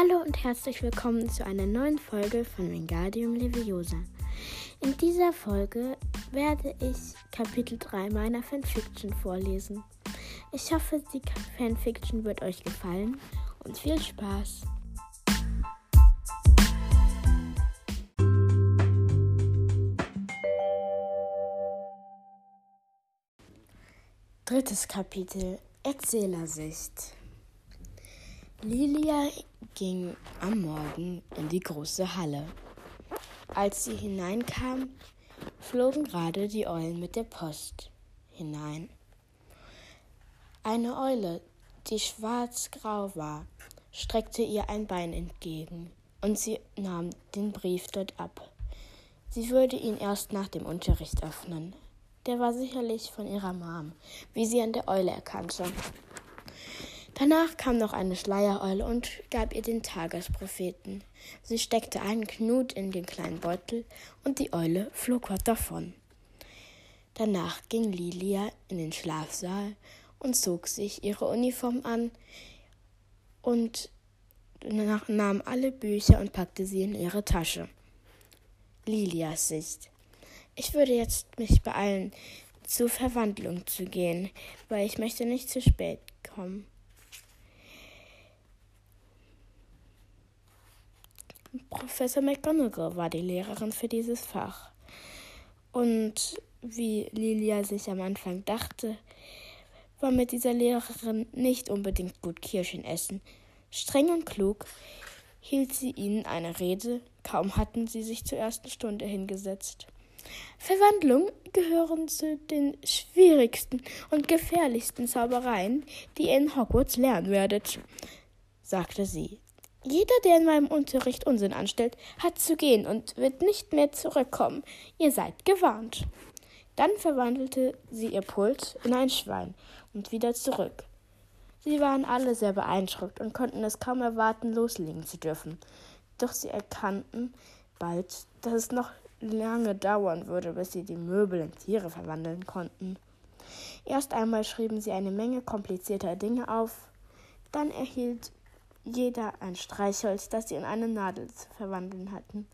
Hallo und herzlich willkommen zu einer neuen Folge von Wingardium Leviosa. In dieser Folge werde ich Kapitel 3 meiner Fanfiction vorlesen. Ich hoffe, die Fanfiction wird euch gefallen und viel Spaß! Drittes Kapitel Erzählersicht Lilia ging am Morgen in die große Halle. Als sie hineinkam, flogen gerade die Eulen mit der Post hinein. Eine Eule, die schwarz-grau war, streckte ihr ein Bein entgegen, und sie nahm den Brief dort ab. Sie würde ihn erst nach dem Unterricht öffnen. Der war sicherlich von ihrer Mom, wie sie an der Eule erkannte. Danach kam noch eine Schleiereule und gab ihr den Tagespropheten. Sie steckte einen Knut in den kleinen Beutel und die Eule flog fort davon. Danach ging Lilia in den Schlafsaal und zog sich ihre Uniform an und nahm alle Bücher und packte sie in ihre Tasche. Lilias Sicht. Ich würde jetzt mich beeilen, zur Verwandlung zu gehen, weil ich möchte nicht zu spät kommen. Professor McGonagall war die Lehrerin für dieses Fach. Und wie Lilia sich am Anfang dachte, war mit dieser Lehrerin nicht unbedingt gut Kirschen essen. Streng und klug hielt sie ihnen eine Rede, kaum hatten sie sich zur ersten Stunde hingesetzt. Verwandlung gehören zu den schwierigsten und gefährlichsten Zaubereien, die ihr in Hogwarts lernen werdet, sagte sie. Jeder, der in meinem Unterricht Unsinn anstellt, hat zu gehen und wird nicht mehr zurückkommen. Ihr seid gewarnt. Dann verwandelte sie ihr Pult in ein Schwein und wieder zurück. Sie waren alle sehr beeindruckt und konnten es kaum erwarten, loslegen zu dürfen. Doch sie erkannten bald, dass es noch lange dauern würde, bis sie die Möbel in Tiere verwandeln konnten. Erst einmal schrieben sie eine Menge komplizierter Dinge auf, dann erhielt jeder ein Streichholz, das sie in eine Nadel zu verwandeln hatten.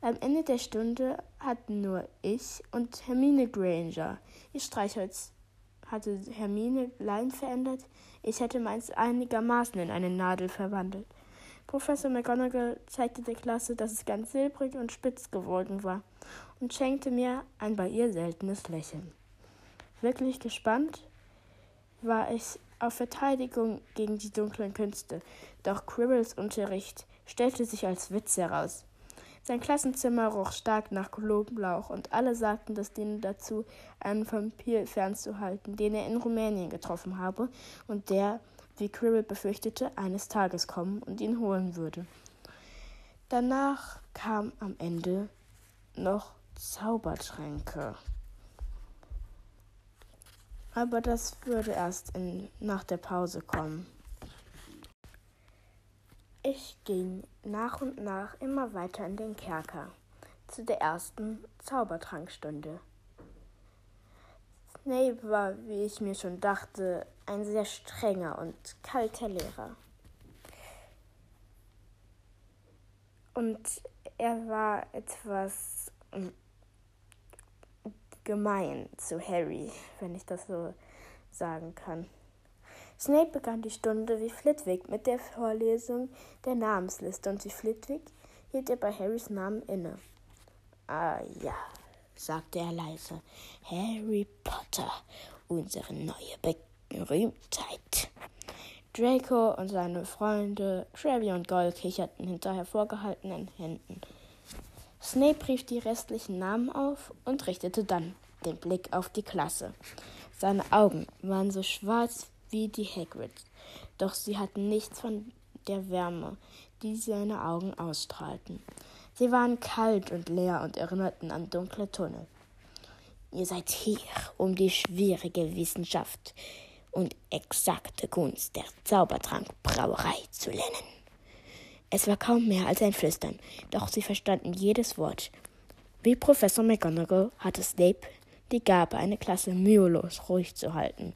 Am Ende der Stunde hatten nur ich und Hermine Granger ihr Streichholz. Hatte Hermine Lein verändert, ich hätte meins einigermaßen in eine Nadel verwandelt. Professor McGonagall zeigte der Klasse, dass es ganz silbrig und spitz geworden war und schenkte mir ein bei ihr seltenes Lächeln. Wirklich gespannt war ich auf Verteidigung gegen die dunklen Künste, doch Quirrells Unterricht stellte sich als Witz heraus. Sein Klassenzimmer roch stark nach Knoblauch und alle sagten, das diene dazu, einen Vampir fernzuhalten, den er in Rumänien getroffen habe und der, wie Quirrell befürchtete, eines Tages kommen und ihn holen würde. Danach kam am Ende noch Zaubertränke. Aber das würde erst in, nach der Pause kommen. Ich ging nach und nach immer weiter in den Kerker, zu der ersten Zaubertrankstunde. Snape war, wie ich mir schon dachte, ein sehr strenger und kalter Lehrer. Und er war etwas gemein zu Harry, wenn ich das so sagen kann. Snape begann die Stunde wie Flitwick mit der Vorlesung der Namensliste und wie Flitwick hielt er bei Harrys Namen inne. Ah ja, sagte er leise, Harry Potter, unsere neue Berühmtheit. Draco und seine Freunde Trevi und Goll kicherten hinter hervorgehaltenen Händen. Snape rief die restlichen Namen auf und richtete dann den Blick auf die Klasse. Seine Augen waren so schwarz wie die Hagrids, doch sie hatten nichts von der Wärme, die seine Augen ausstrahlten. Sie waren kalt und leer und erinnerten an dunkle Tunnel. Ihr seid hier, um die schwierige Wissenschaft und exakte Kunst der Zaubertrankbrauerei zu lernen. Es war kaum mehr als ein Flüstern, doch sie verstanden jedes Wort. Wie Professor McGonagall hatte Snape die Gabe, eine Klasse mühelos ruhig zu halten.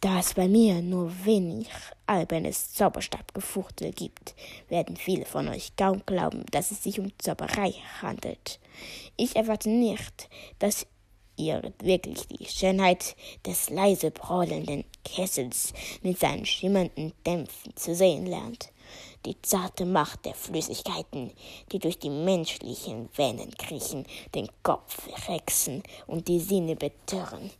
Da es bei mir nur wenig albernes Zauberstabgefuchtel gibt, werden viele von euch kaum glauben, dass es sich um Zauberei handelt. Ich erwarte nicht, dass ihr wirklich die Schönheit des leise brodelnden Kessels mit seinen schimmernden Dämpfen zu sehen lernt die zarte Macht der Flüssigkeiten, die durch die menschlichen Venen kriechen, den Kopf rexen und die Sinne betörren.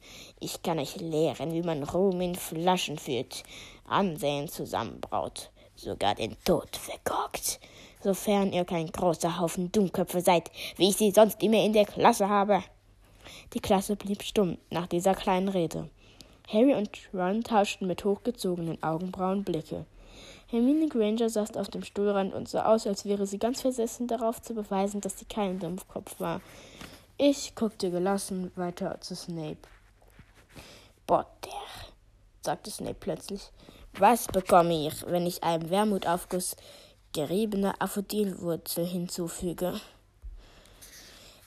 Ich kann euch lehren, wie man Ruhm in Flaschen führt, Ansehen zusammenbraut, sogar den Tod verkorkt, sofern ihr kein großer Haufen Dummköpfe seid, wie ich sie sonst immer in der Klasse habe. Die Klasse blieb stumm nach dieser kleinen Rede. Harry und Ron tauschten mit hochgezogenen Augenbrauen Blicke. Hermine Granger saß auf dem Stuhlrand und sah aus, als wäre sie ganz versessen darauf zu beweisen, dass sie kein Dumpfkopf war. Ich guckte gelassen weiter zu Snape. Potter, sagte Snape plötzlich. Was bekomme ich, wenn ich einem Wermutaufguss geriebener Aphodilwurzel hinzufüge?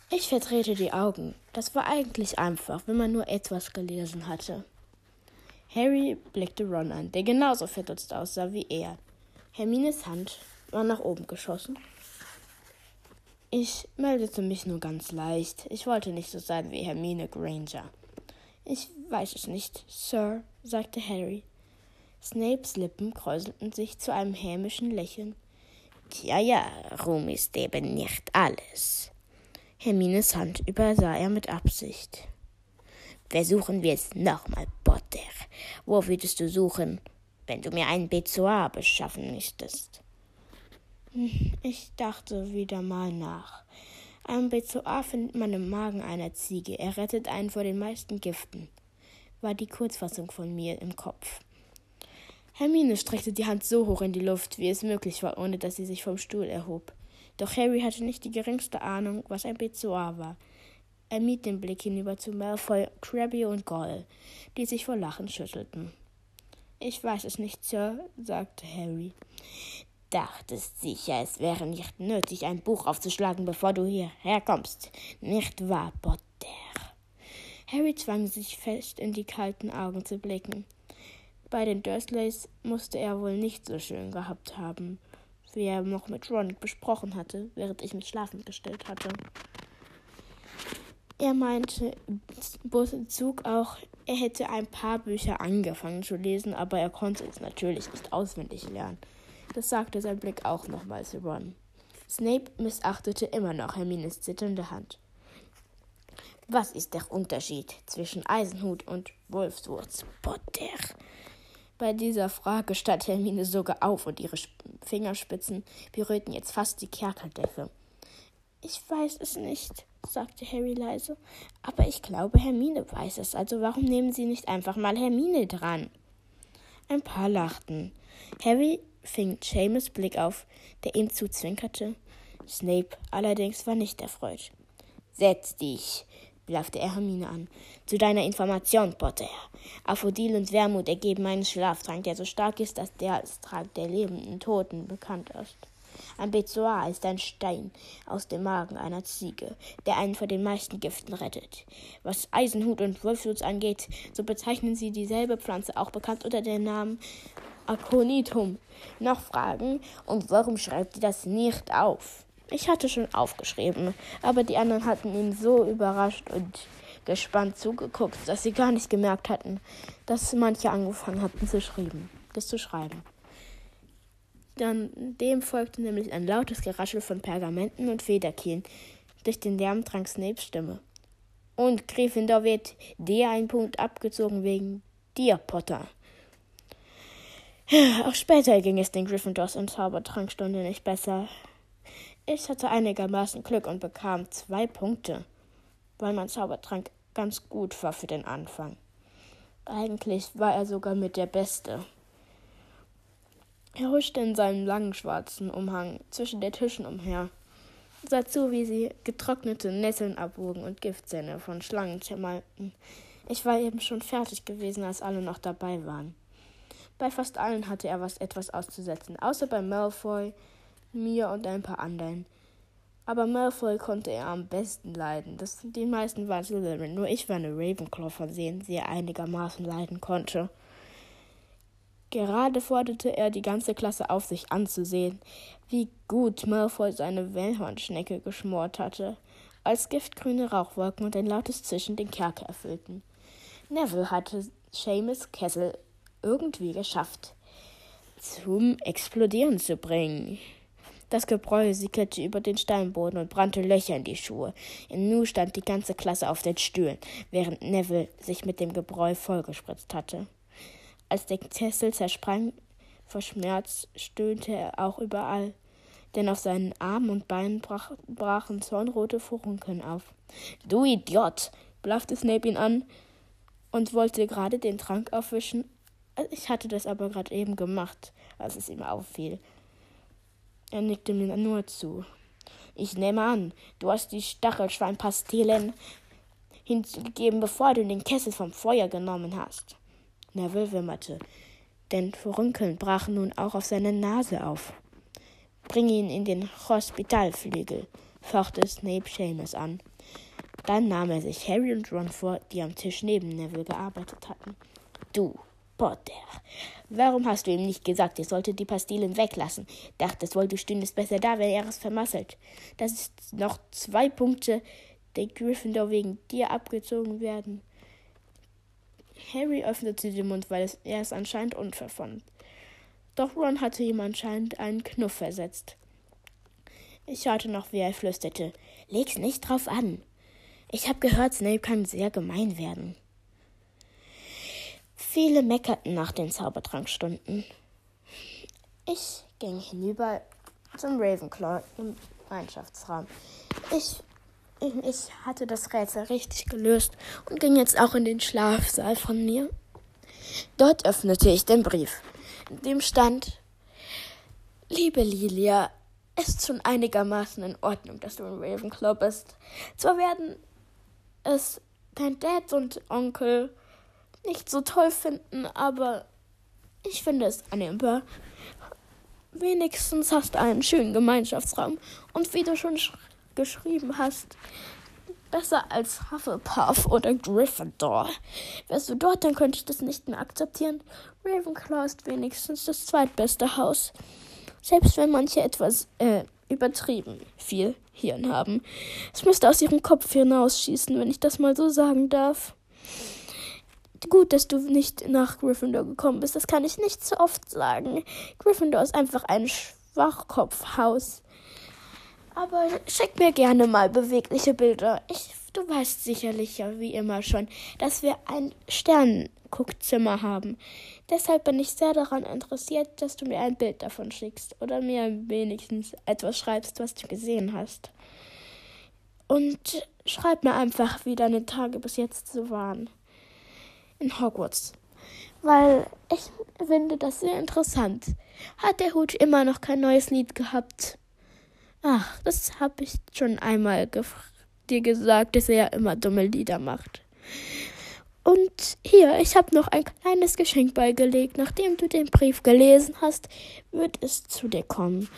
Ich verdrehte die Augen. Das war eigentlich einfach, wenn man nur etwas gelesen hatte. Harry blickte Ron an, der genauso verdutzt aussah wie er. Hermines Hand war nach oben geschossen. Ich meldete mich nur ganz leicht. Ich wollte nicht so sein wie Hermine Granger. Ich weiß es nicht, Sir, sagte Harry. Snapes Lippen kräuselten sich zu einem hämischen Lächeln. Tja, ja, Ruhm ist eben nicht alles. Hermines Hand übersah er mit Absicht. Versuchen wir es nochmal. Wo würdest du suchen, wenn du mir ein Bezoar beschaffen müsstest? Ich dachte wieder mal nach. Ein Bezoar findet man im Magen einer Ziege. Er rettet einen vor den meisten Giften. War die Kurzfassung von mir im Kopf. Hermine streckte die Hand so hoch in die Luft, wie es möglich war, ohne dass sie sich vom Stuhl erhob. Doch Harry hatte nicht die geringste Ahnung, was ein Bezoar war. Er mied den Blick hinüber zu Malfoy, Crabby und Goll, die sich vor Lachen schüttelten. Ich weiß es nicht, Sir, sagte Harry. Dachtest sicher, es wäre nicht nötig, ein Buch aufzuschlagen, bevor du hierher kommst. Nicht wahr, Potter? Harry zwang sich fest, in die kalten Augen zu blicken. Bei den Dursleys musste er wohl nicht so schön gehabt haben, wie er noch mit Ron besprochen hatte, während ich mich schlafend gestellt hatte. Er meinte Bezug auch, er hätte ein paar Bücher angefangen zu lesen, aber er konnte es natürlich nicht auswendig lernen. Das sagte sein Blick auch nochmals Ron. Snape missachtete immer noch Hermines zitternde Hand. Was ist der Unterschied zwischen Eisenhut und Wolfswurz, Potter? Bei dieser Frage stand Hermine sogar auf und ihre Fingerspitzen berührten jetzt fast die Kerkerdecke. Ich weiß es nicht, sagte Harry leise. Aber ich glaube, Hermine weiß es. Also warum nehmen Sie nicht einfach mal Hermine dran? Ein paar lachten. Harry fing Seamus Blick auf, der ihm zuzwinkerte. Snape allerdings war nicht erfreut. Setz dich, blaffte er Hermine an. Zu deiner Information, Potter. Aphodil und Wermut ergeben einen Schlaftrank, der so stark ist, dass der als Trank der lebenden Toten bekannt ist. Ein Bezoar ist ein Stein aus dem Magen einer Ziege, der einen vor den meisten Giften rettet. Was Eisenhut und Wolfshut angeht, so bezeichnen sie dieselbe Pflanze, auch bekannt unter dem Namen Aconitum. Noch Fragen? Und warum schreibt ihr das nicht auf? Ich hatte schon aufgeschrieben, aber die anderen hatten ihn so überrascht und gespannt zugeguckt, dass sie gar nicht gemerkt hatten, dass manche angefangen hatten zu schreiben, das zu schreiben. Dann dem folgte nämlich ein lautes Geraschel von Pergamenten und Federkielen. Durch den Lärm drang Snapes Stimme. Und Gryffindor wird dir ein Punkt abgezogen wegen dir, Potter. Auch später ging es den Gryffindors in Zaubertrankstunde nicht besser. Ich hatte einigermaßen Glück und bekam zwei Punkte, weil mein Zaubertrank ganz gut war für den Anfang. Eigentlich war er sogar mit der Beste. Er huschte in seinem langen schwarzen Umhang zwischen den Tischen umher, sah zu, wie sie getrocknete Nesseln abwogen und Giftzähne von Schlangen zermalten. Ich war eben schon fertig gewesen, als alle noch dabei waren. Bei fast allen hatte er was etwas auszusetzen, außer bei Malfoy, mir und ein paar anderen. Aber Malfoy konnte er am besten leiden. Das, die meisten waren Slytherin, nur ich war eine Ravenclaw, von denen sie er einigermaßen leiden konnte. Gerade forderte er die ganze Klasse auf, sich anzusehen, wie gut Malfoy seine Wellhornschnecke geschmort hatte, als giftgrüne Rauchwolken und ein lautes Zischen den Kerker erfüllten. Neville hatte Seamus Kessel irgendwie geschafft, zum Explodieren zu bringen. Das Gebräu sickerte über den Steinboden und brannte Löcher in die Schuhe. Im Nu stand die ganze Klasse auf den Stühlen, während Neville sich mit dem Gebräu vollgespritzt hatte. Als der Kessel zersprang vor Schmerz, stöhnte er auch überall, denn auf seinen Armen und Beinen brach, brachen zornrote Furunkeln auf. Du Idiot! blaffte Snape ihn an und wollte gerade den Trank aufwischen. Ich hatte das aber gerade eben gemacht, als es ihm auffiel. Er nickte mir nur zu. Ich nehme an, du hast die Stachelschweinpastillen hinzugegeben, bevor du den Kessel vom Feuer genommen hast. Neville wimmerte, denn Furunkeln brachen nun auch auf seine Nase auf. Bring ihn in den Hospitalflügel, fochte Snape Seamus an. Dann nahm er sich Harry und Ron vor, die am Tisch neben Neville gearbeitet hatten. Du, Potter, warum hast du ihm nicht gesagt, er sollte die Pastillen weglassen? Dachtest wohl, du stündest besser da, wenn er es vermasselt. Das ist noch zwei Punkte, die Gryffindor wegen dir abgezogen werden. Harry öffnete den Mund, weil er es anscheinend unfair fand. Doch Ron hatte ihm anscheinend einen Knuff versetzt. Ich hörte noch, wie er flüsterte. Leg's nicht drauf an. Ich habe gehört, Snape kann sehr gemein werden. Viele meckerten nach den Zaubertrankstunden. Ich ging hinüber zum Ravenclaw im Mannschaftsraum. Ich ich hatte das Rätsel richtig gelöst und ging jetzt auch in den Schlafsaal von mir. Dort öffnete ich den Brief. In dem stand Liebe Lilia, es ist schon einigermaßen in Ordnung, dass du in Ravenclaw bist. Zwar werden es dein Dad und Onkel nicht so toll finden, aber ich finde es annehmbar. Wenigstens hast du einen schönen Gemeinschaftsraum und wie du schon geschrieben hast. Besser als Hufflepuff oder Gryffindor. Wärst du dort, dann könnte ich das nicht mehr akzeptieren. Ravenclaw ist wenigstens das zweitbeste Haus. Selbst wenn manche etwas äh, übertrieben viel Hirn haben. Es müsste aus ihrem Kopf hinausschießen, wenn ich das mal so sagen darf. Gut, dass du nicht nach Gryffindor gekommen bist. Das kann ich nicht so oft sagen. Gryffindor ist einfach ein Schwachkopfhaus. Aber schick mir gerne mal bewegliche Bilder. Ich, du weißt sicherlich ja wie immer schon, dass wir ein Sternenguckzimmer haben. Deshalb bin ich sehr daran interessiert, dass du mir ein Bild davon schickst oder mir wenigstens etwas schreibst, was du gesehen hast. Und schreib mir einfach, wie deine Tage bis jetzt so waren. In Hogwarts. Weil ich finde das sehr interessant. Hat der Hut immer noch kein neues Lied gehabt? Ach, das habe ich schon einmal dir gesagt, dass er ja immer dumme Lieder macht. Und hier, ich habe noch ein kleines Geschenk beigelegt. Nachdem du den Brief gelesen hast, wird es zu dir kommen.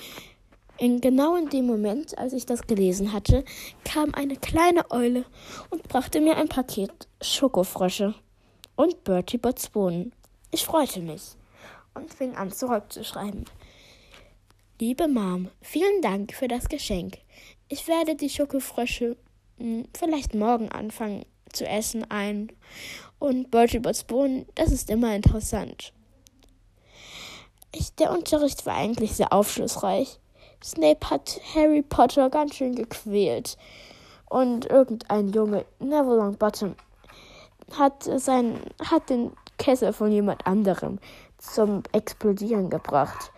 In genau in dem Moment, als ich das gelesen hatte, kam eine kleine Eule und brachte mir ein Paket Schokofrösche und Bertie Bots Bohnen. Ich freute mich und fing an zurückzuschreiben. Liebe Mom, vielen Dank für das Geschenk. Ich werde die Schokofrösche hm, vielleicht morgen anfangen zu essen ein. Und Bertie Bots Bohnen, das ist immer interessant. Ich, der Unterricht war eigentlich sehr aufschlussreich. Snape hat Harry Potter ganz schön gequält. Und irgendein Junge, Neville Longbottom, hat, sein, hat den Kessel von jemand anderem zum Explodieren gebracht.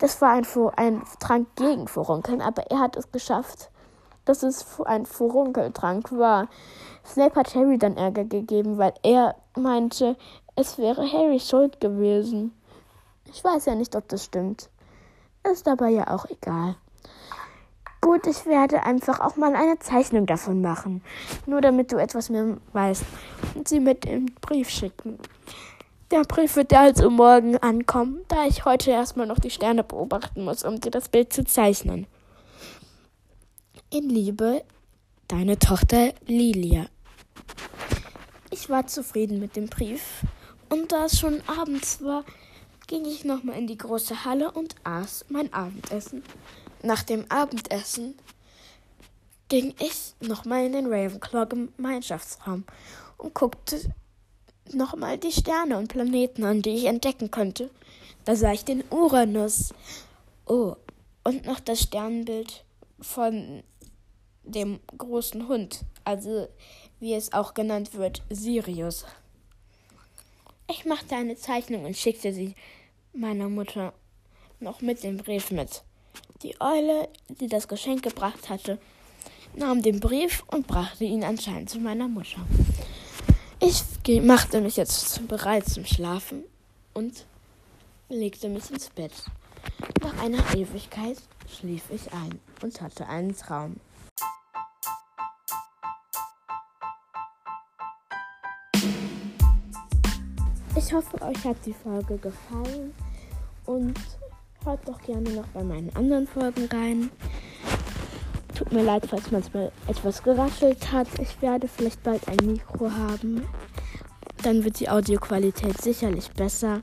Das war ein, ein Trank gegen Furunkeln, aber er hat es geschafft, dass es ein Furunkeltrank war. Snape hat Harry dann Ärger gegeben, weil er meinte, es wäre Harrys Schuld gewesen. Ich weiß ja nicht, ob das stimmt. Ist aber ja auch egal. Gut, ich werde einfach auch mal eine Zeichnung davon machen. Nur damit du etwas mehr weißt. Und sie mit dem Brief schicken. Der Brief wird also morgen ankommen, da ich heute erstmal noch die Sterne beobachten muss, um dir das Bild zu zeichnen. In Liebe, deine Tochter Lilia. Ich war zufrieden mit dem Brief, und da es schon abends war, ging ich nochmal in die große Halle und aß mein Abendessen. Nach dem Abendessen ging ich nochmal in den Ravenclaw Gemeinschaftsraum und guckte nochmal die Sterne und Planeten an, die ich entdecken konnte. Da sah ich den Uranus. Oh, und noch das Sternbild von dem großen Hund, also wie es auch genannt wird, Sirius. Ich machte eine Zeichnung und schickte sie meiner Mutter noch mit dem Brief mit. Die Eule, die das Geschenk gebracht hatte, nahm den Brief und brachte ihn anscheinend zu meiner Mutter. Ich machte mich jetzt bereit zum Schlafen und legte mich ins Bett. Nach einer Ewigkeit schlief ich ein und hatte einen Traum. Ich hoffe, euch hat die Folge gefallen und hört doch gerne noch bei meinen anderen Folgen rein. Tut mir leid, falls manchmal etwas geraschelt hat. Ich werde vielleicht bald ein Mikro haben. Dann wird die Audioqualität sicherlich besser.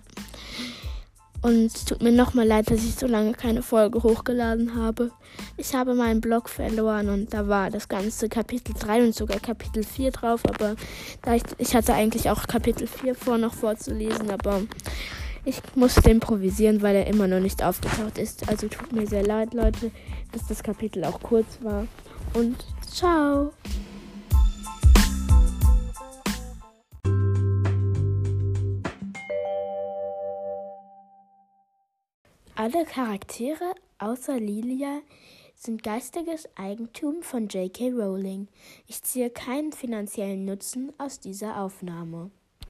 Und es tut mir nochmal leid, dass ich so lange keine Folge hochgeladen habe. Ich habe meinen Blog verloren und da war das ganze Kapitel 3 und sogar Kapitel 4 drauf. Aber ich, ich hatte eigentlich auch Kapitel 4 vor noch vorzulesen, aber ich musste improvisieren, weil er immer noch nicht aufgetaucht ist. Also tut mir sehr leid, Leute, dass das Kapitel auch kurz war. Und ciao! Alle Charaktere außer Lilia sind geistiges Eigentum von J.K. Rowling. Ich ziehe keinen finanziellen Nutzen aus dieser Aufnahme.